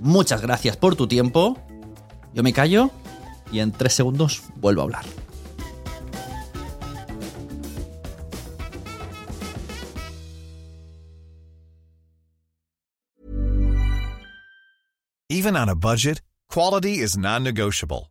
Muchas gracias por tu tiempo. Yo me callo y en tres segundos vuelvo a hablar. Even on a budget, quality is non-negotiable.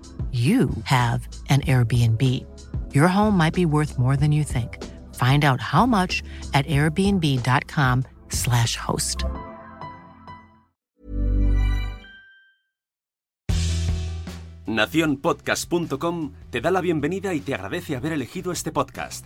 you have an Airbnb. Your home might be worth more than you think. Find out how much at airbnb.com/slash host. Naciónpodcast.com te da la bienvenida y te agradece haber elegido este podcast.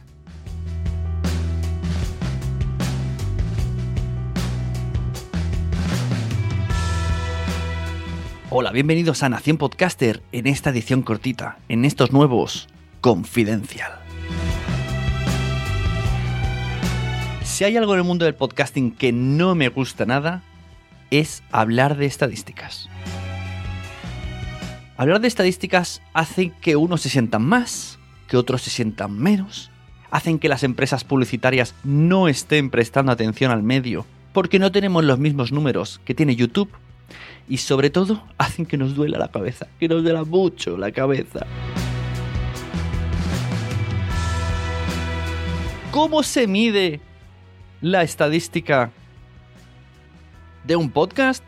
Hola, bienvenidos a Nación Podcaster en esta edición cortita, en estos nuevos Confidencial. Si hay algo en el mundo del podcasting que no me gusta nada, es hablar de estadísticas. Hablar de estadísticas hace que unos se sientan más, que otros se sientan menos, hacen que las empresas publicitarias no estén prestando atención al medio, porque no tenemos los mismos números que tiene YouTube y sobre todo hacen que nos duela la cabeza, que nos duela mucho la cabeza. ¿Cómo se mide la estadística de un podcast?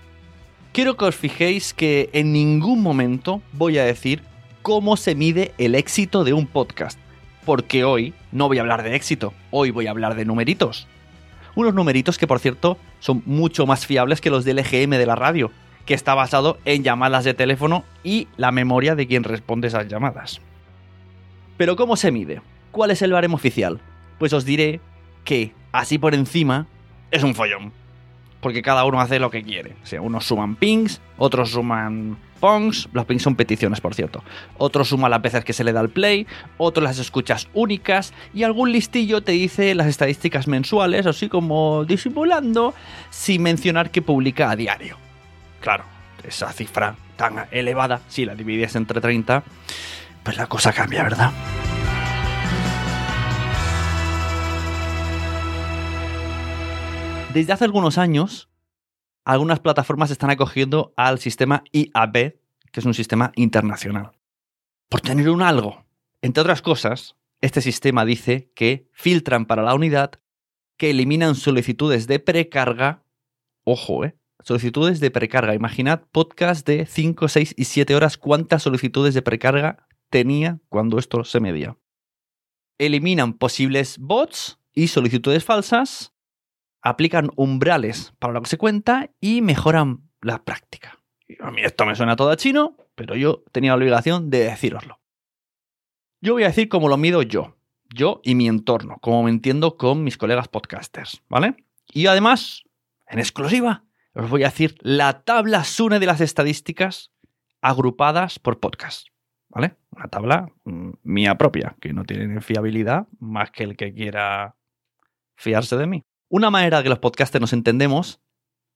Quiero que os fijéis que en ningún momento voy a decir cómo se mide el éxito de un podcast, porque hoy no voy a hablar de éxito, hoy voy a hablar de numeritos. Unos numeritos que por cierto son mucho más fiables que los del EGM de la radio, que está basado en llamadas de teléfono y la memoria de quien responde esas llamadas. Pero ¿cómo se mide? ¿Cuál es el baremo oficial? Pues os diré que, así por encima, es un follón. Porque cada uno hace lo que quiere. O unos suman pings, otros suman pongs. Los pings son peticiones, por cierto. Otros suman las veces que se le da el play, otros las escuchas únicas y algún listillo te dice las estadísticas mensuales, así como disimulando, sin mencionar que publica a diario. Claro, esa cifra tan elevada, si la divides entre 30, pues la cosa cambia, ¿verdad? Desde hace algunos años, algunas plataformas están acogiendo al sistema IAB, que es un sistema internacional. Por tener un algo. Entre otras cosas, este sistema dice que filtran para la unidad, que eliminan solicitudes de precarga, ojo, ¿eh? solicitudes de precarga. Imaginad podcast de 5, 6 y 7 horas cuántas solicitudes de precarga tenía cuando esto se medía. Eliminan posibles bots y solicitudes falsas, aplican umbrales para lo que se cuenta y mejoran la práctica. A mí esto me suena todo a chino, pero yo tenía la obligación de decíroslo. Yo voy a decir cómo lo mido yo, yo y mi entorno, como me entiendo con mis colegas podcasters, ¿vale? Y además, en exclusiva, os voy a decir la tabla SUNE de las estadísticas agrupadas por podcast, ¿vale? Una tabla mm, mía propia, que no tiene fiabilidad más que el que quiera fiarse de mí. Una manera que los podcasters nos entendemos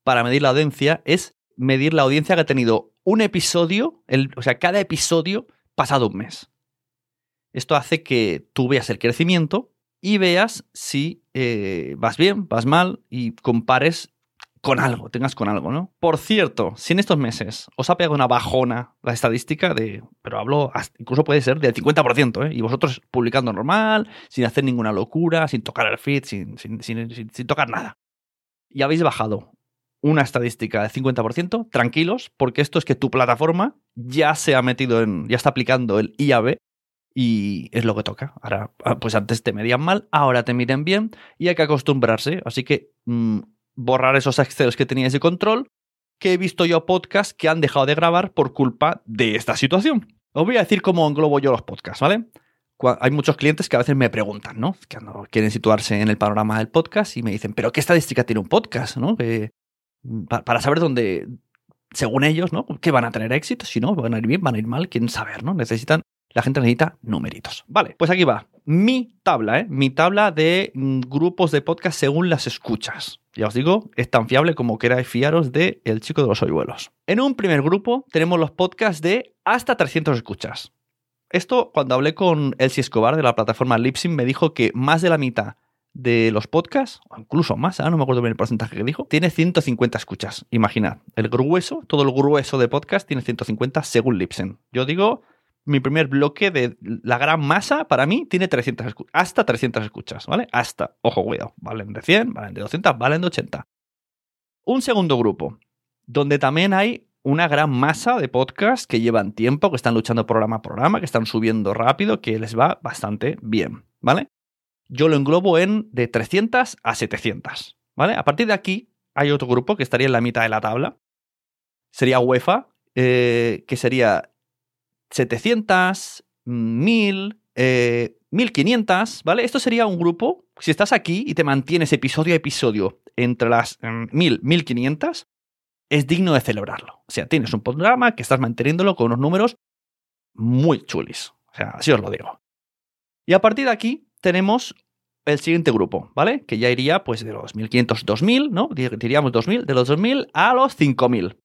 para medir la audiencia es medir la audiencia que ha tenido un episodio, o sea, cada episodio pasado un mes. Esto hace que tú veas el crecimiento y veas si eh, vas bien, vas mal y compares con algo, tengas con algo, ¿no? Por cierto, si en estos meses os ha pegado una bajona la estadística de, pero hablo, incluso puede ser del 50%, ¿eh? Y vosotros publicando normal, sin hacer ninguna locura, sin tocar el feed, sin, sin, sin tocar nada. Y habéis bajado una estadística del 50%, tranquilos, porque esto es que tu plataforma ya se ha metido en, ya está aplicando el IAB y es lo que toca. Ahora, ah, pues antes te medían mal, ahora te miden bien y hay que acostumbrarse. Así que mm, borrar esos excesos que teníais de control, que he visto yo podcasts que han dejado de grabar por culpa de esta situación. Os voy a decir cómo englobo yo los podcasts, ¿vale? Hay muchos clientes que a veces me preguntan, ¿no? Que quieren situarse en el panorama del podcast y me dicen, ¿pero qué estadística tiene un podcast? ¿no? Mm, para saber dónde, según ellos, ¿no? ¿Qué van a tener éxito? Si no, van a ir bien, van a ir mal, quién saber, ¿no? Necesitan la gente necesita numeritos. Vale, pues aquí va. Mi tabla, ¿eh? Mi tabla de mm, grupos de podcast según las escuchas. Ya os digo, es tan fiable como queráis fiaros de El Chico de los Hoyuelos. En un primer grupo tenemos los podcasts de hasta 300 escuchas. Esto, cuando hablé con Elsie Escobar de la plataforma Lipsyn, me dijo que más de la mitad de los podcasts, o incluso más, no me acuerdo bien el porcentaje que dijo, tiene 150 escuchas. Imaginad, el grueso, todo el grueso de podcast tiene 150 según Lipsyn. Yo digo mi primer bloque de la gran masa, para mí, tiene 300 hasta 300 escuchas, ¿vale? Hasta, ojo, cuidado, valen de 100, valen de 200, valen de 80. Un segundo grupo, donde también hay una gran masa de podcasts que llevan tiempo, que están luchando programa a programa, que están subiendo rápido, que les va bastante bien, ¿vale? Yo lo englobo en de 300 a 700, ¿vale? A partir de aquí hay otro grupo que estaría en la mitad de la tabla. Sería UEFA, eh, que sería 700, 1000, 1500, ¿vale? Esto sería un grupo, si estás aquí y te mantienes episodio a episodio entre las 1000, mm, 1500, es digno de celebrarlo. O sea, tienes un programa que estás manteniéndolo con unos números muy chulis. O sea, así os lo digo. Y a partir de aquí tenemos el siguiente grupo, ¿vale? Que ya iría pues de los 1500, 2000, ¿no? Diríamos 2000, de los 2000 a los 5000.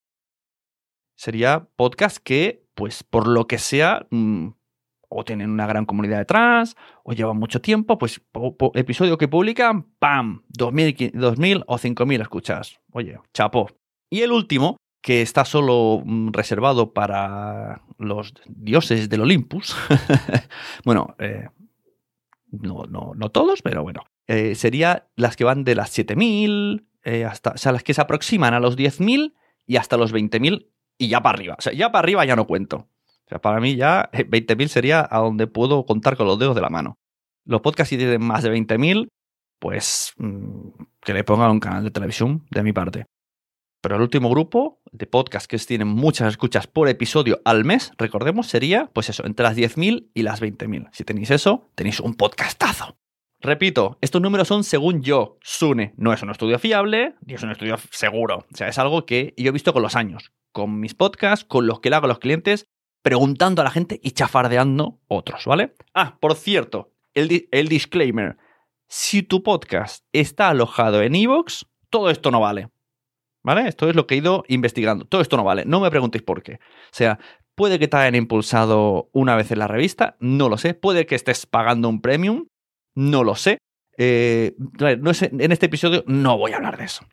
Sería podcast que pues por lo que sea, mm, o tienen una gran comunidad detrás, o llevan mucho tiempo, pues episodio que publican, ¡pam! 2000, 2000 o 5000 escuchas. Oye, chapo. Y el último, que está solo mm, reservado para los dioses del Olympus, bueno, eh, no, no, no, todos, pero bueno, eh, sería las que van de las 7000, eh, hasta, o sea, las que se aproximan a los 10.000 y hasta los 20.000 y ya para arriba. O sea, ya para arriba ya no cuento. O sea, para mí ya 20.000 eh, sería a donde puedo contar con los dedos de la mano. Los podcasts si tienen más de 20.000, pues mm, que le pongan un canal de televisión de mi parte. Pero el último grupo de podcasts que tienen muchas escuchas por episodio al mes, recordemos, sería, pues eso, entre las 10.000 y las 20.000. Si tenéis eso, tenéis un podcastazo. Repito, estos números son según yo, Sune. No es un estudio fiable, ni es un estudio seguro. O sea, es algo que yo he visto con los años con mis podcasts, con los que le hago a los clientes, preguntando a la gente y chafardeando otros, ¿vale? Ah, por cierto, el, disclaimer. Si tu podcast está alojado en Evox, todo esto no vale. ¿Vale? Esto es lo que he ido investigando. Todo esto no vale. No me preguntéis por qué. O sea, puede que te hayan impulsado una vez en la revista, no lo sé. Puede que estés pagando un premium, no lo sé. Eh, no en este episodio no voy a hablar de eso.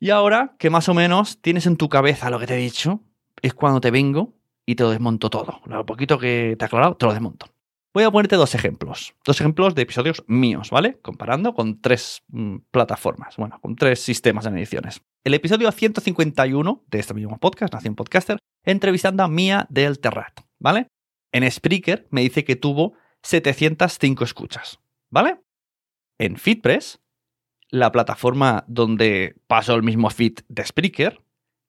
Y ahora que más o menos tienes en tu cabeza lo que te he dicho, es cuando te vengo y te lo desmonto todo. Lo poquito que te he aclarado, te lo desmonto. Voy a ponerte dos ejemplos. Dos ejemplos de episodios míos, ¿vale? Comparando con tres mm, plataformas, bueno, con tres sistemas de mediciones. El episodio 151 de este mismo podcast, Nación Podcaster, entrevistando a Mía del Terrat, ¿vale? En Spreaker me dice que tuvo 705 escuchas, ¿vale? En FeedPress la plataforma donde paso el mismo feed de Spreaker,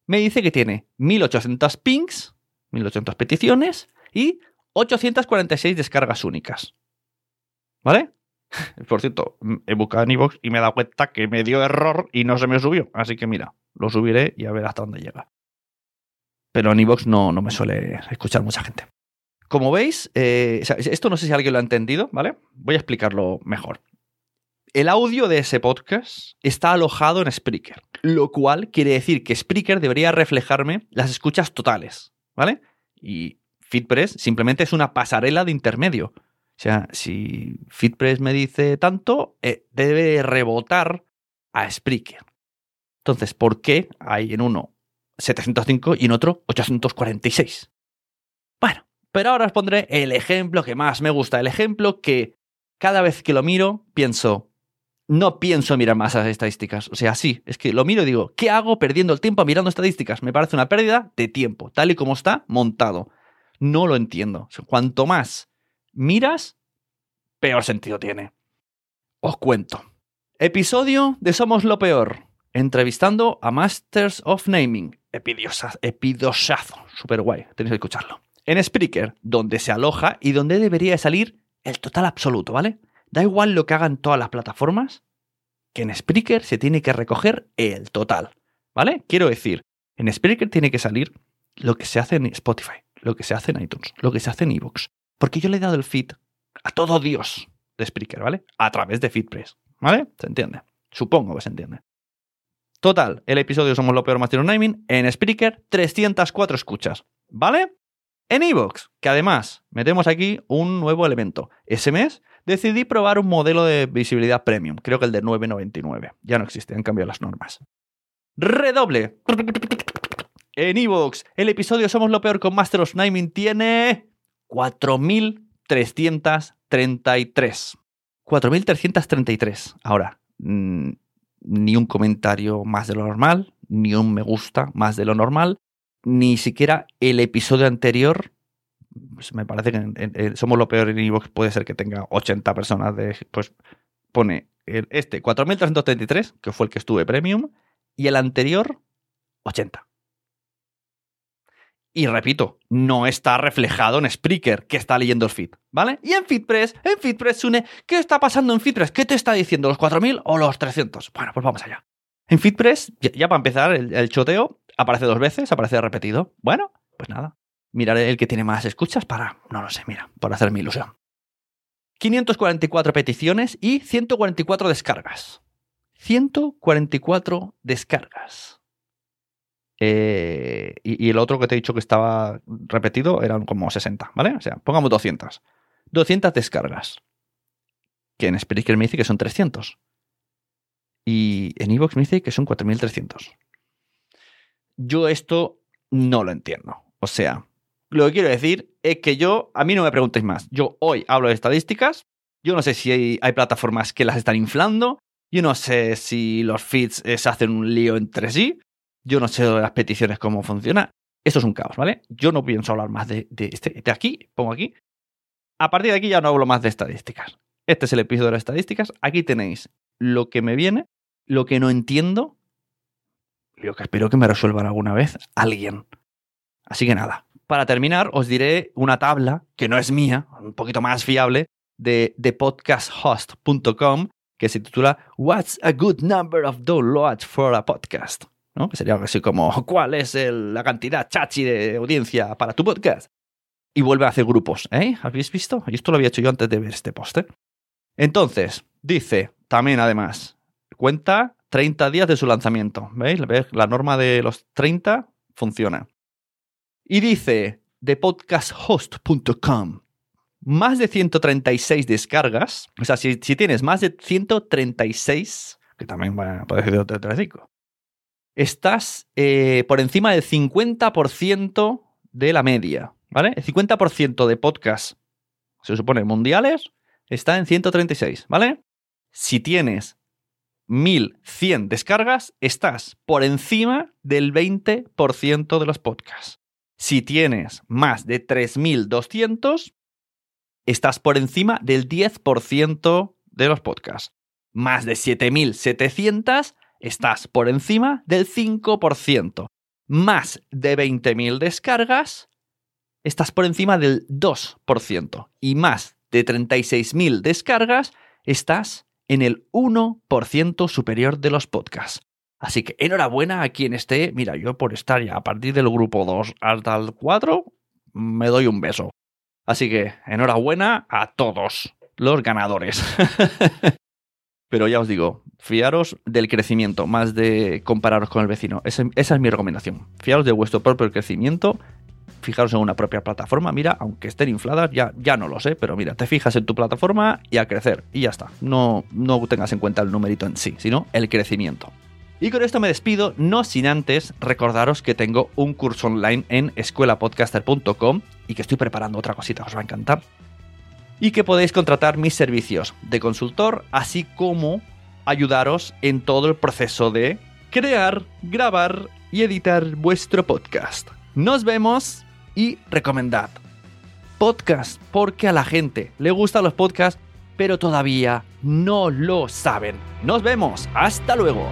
me dice que tiene 1800 pings, 1800 peticiones y 846 descargas únicas. ¿Vale? Por cierto, he buscado en iVoox y me he dado cuenta que me dio error y no se me subió. Así que mira, lo subiré y a ver hasta dónde llega. Pero en iVoox no, no me suele escuchar mucha gente. Como veis, eh, esto no sé si alguien lo ha entendido, ¿vale? Voy a explicarlo mejor. El audio de ese podcast está alojado en Spreaker, lo cual quiere decir que Spreaker debería reflejarme las escuchas totales, ¿vale? Y FitPress simplemente es una pasarela de intermedio. O sea, si FitPress me dice tanto, eh, debe rebotar a Spreaker. Entonces, ¿por qué hay en uno 705 y en otro 846? Bueno, pero ahora os pondré el ejemplo que más me gusta, el ejemplo que cada vez que lo miro pienso, no pienso mirar más estadísticas. O sea, sí, es que lo miro y digo, ¿qué hago perdiendo el tiempo mirando estadísticas? Me parece una pérdida de tiempo, tal y como está montado. No lo entiendo. cuanto más miras, peor sentido tiene. Os cuento. Episodio de Somos lo Peor. Entrevistando a Masters of Naming. epidosazo. Super guay. Tenéis que escucharlo. En Spreaker, donde se aloja y donde debería salir el total absoluto, ¿vale? Da igual lo que hagan todas las plataformas, que en Spreaker se tiene que recoger el total, ¿vale? Quiero decir, en Spreaker tiene que salir lo que se hace en Spotify, lo que se hace en iTunes, lo que se hace en Evox. Porque yo le he dado el feed a todo Dios de Spreaker, ¿vale? A través de FeedPress, ¿vale? ¿Se entiende? Supongo que se entiende. Total, el episodio Somos lo peor más naming en Spreaker 304 escuchas, ¿vale? En Evox, que además metemos aquí un nuevo elemento. Ese mes decidí probar un modelo de visibilidad premium, creo que el de 9.99. Ya no existe, han cambiado las normas. Redoble. En Evox, el episodio Somos lo peor con Master of Naming tiene 4.333. 4.333. Ahora, mm, ni un comentario más de lo normal, ni un me gusta más de lo normal, ni siquiera el episodio anterior. Pues me parece que Somos lo peor en Evox puede ser que tenga 80 personas de. Pues pone este 4.333, que fue el que estuve premium, y el anterior 80. Y repito, no está reflejado en Spreaker que está leyendo el feed, ¿vale? Y en FeedPress, en FeedPress, Sune, ¿qué está pasando en FeedPress? ¿Qué te está diciendo, los 4.000 o los 300? Bueno, pues vamos allá. En FeedPress, ya, para empezar, el, choteo aparece dos veces, aparece repetido. Bueno, pues nada. Miraré el que tiene más escuchas para, no lo sé, mira, por hacer mi ilusión. 544 peticiones y 144 descargas. 144 descargas. Eh, y, el otro que te he dicho que estaba repetido eran como 60, ¿vale? O sea, pongamos 200. 200 descargas. Que en Spreaker me dice que son 300. Y en Evox me dice que son 4300. Yo esto no lo entiendo. O sea, lo que quiero decir es que yo, a mí no me preguntéis más. Yo hoy hablo de estadísticas. Yo no sé si hay, plataformas que las están inflando. Yo no sé si los feeds se hacen un lío entre sí. Yo no sé de las peticiones cómo funciona. Esto es un caos, ¿vale? Yo no pienso hablar más de, este, de aquí, pongo aquí. A partir de aquí ya no hablo más de estadísticas. Este es el episodio de las estadísticas. Aquí tenéis lo que me viene, lo que no entiendo, lo que espero que me resuelvan alguna vez alguien. Así que nada, para terminar os diré una tabla que no es mía, un poquito más fiable, de, de podcasthost.com que se titula What's a good number of downloads for a podcast? ¿no? Que sería algo así como, ¿cuál es la cantidad chachi de audiencia para tu podcast? Y vuelve a hacer grupos, ¿eh? ¿Habéis visto? Y esto lo había hecho yo antes de ver este post. Entonces, dice también además, cuenta 30 días de su lanzamiento. ¿Veis? La norma de los 30 funciona. Y dice, de podcasthost.com, más de 136 descargas. O sea, si, tienes más de 136, que también puede ser de 35, estás eh, por encima del 50% de la media, ¿vale? El 50% de podcasts, se supone mundiales, está en 136, ¿vale? Si tienes 1100 descargas, estás por encima del 20% de los podcasts. Si tienes más de 3200, estás por encima del 10% de los podcasts. Más de 7700, estás por encima del 5%. Más de 20.000 descargas, estás por encima del 2%. Y más de 36.000 descargas, estás en el 1% superior de los podcasts. Así que enhorabuena a quien esté. Mira, yo por estar ya a partir del grupo 2 hasta el 4, me doy un beso. Así que enhorabuena a todos los ganadores. Pero ya os digo, fiaros del crecimiento, más de compararos con el vecino. Esa, es mi recomendación. Fiaros de vuestro propio crecimiento. Fijaros en una propia plataforma. Mira, aunque estén infladas, ya, ya no lo sé, pero mira, te fijas en tu plataforma y a crecer. Y ya está. No, no tengas en cuenta el numerito en sí, sino el crecimiento. Y con esto me despido, no sin antes recordaros que tengo un curso online en escuelapodcaster.com y que estoy preparando otra cosita, os va a encantar. Y que podéis contratar mis servicios de consultor, así como ayudaros en todo el proceso de crear, grabar y editar vuestro podcast. Nos vemos y recomendad podcast porque a la gente le gustan los podcasts, pero todavía no lo saben. Nos vemos, hasta luego.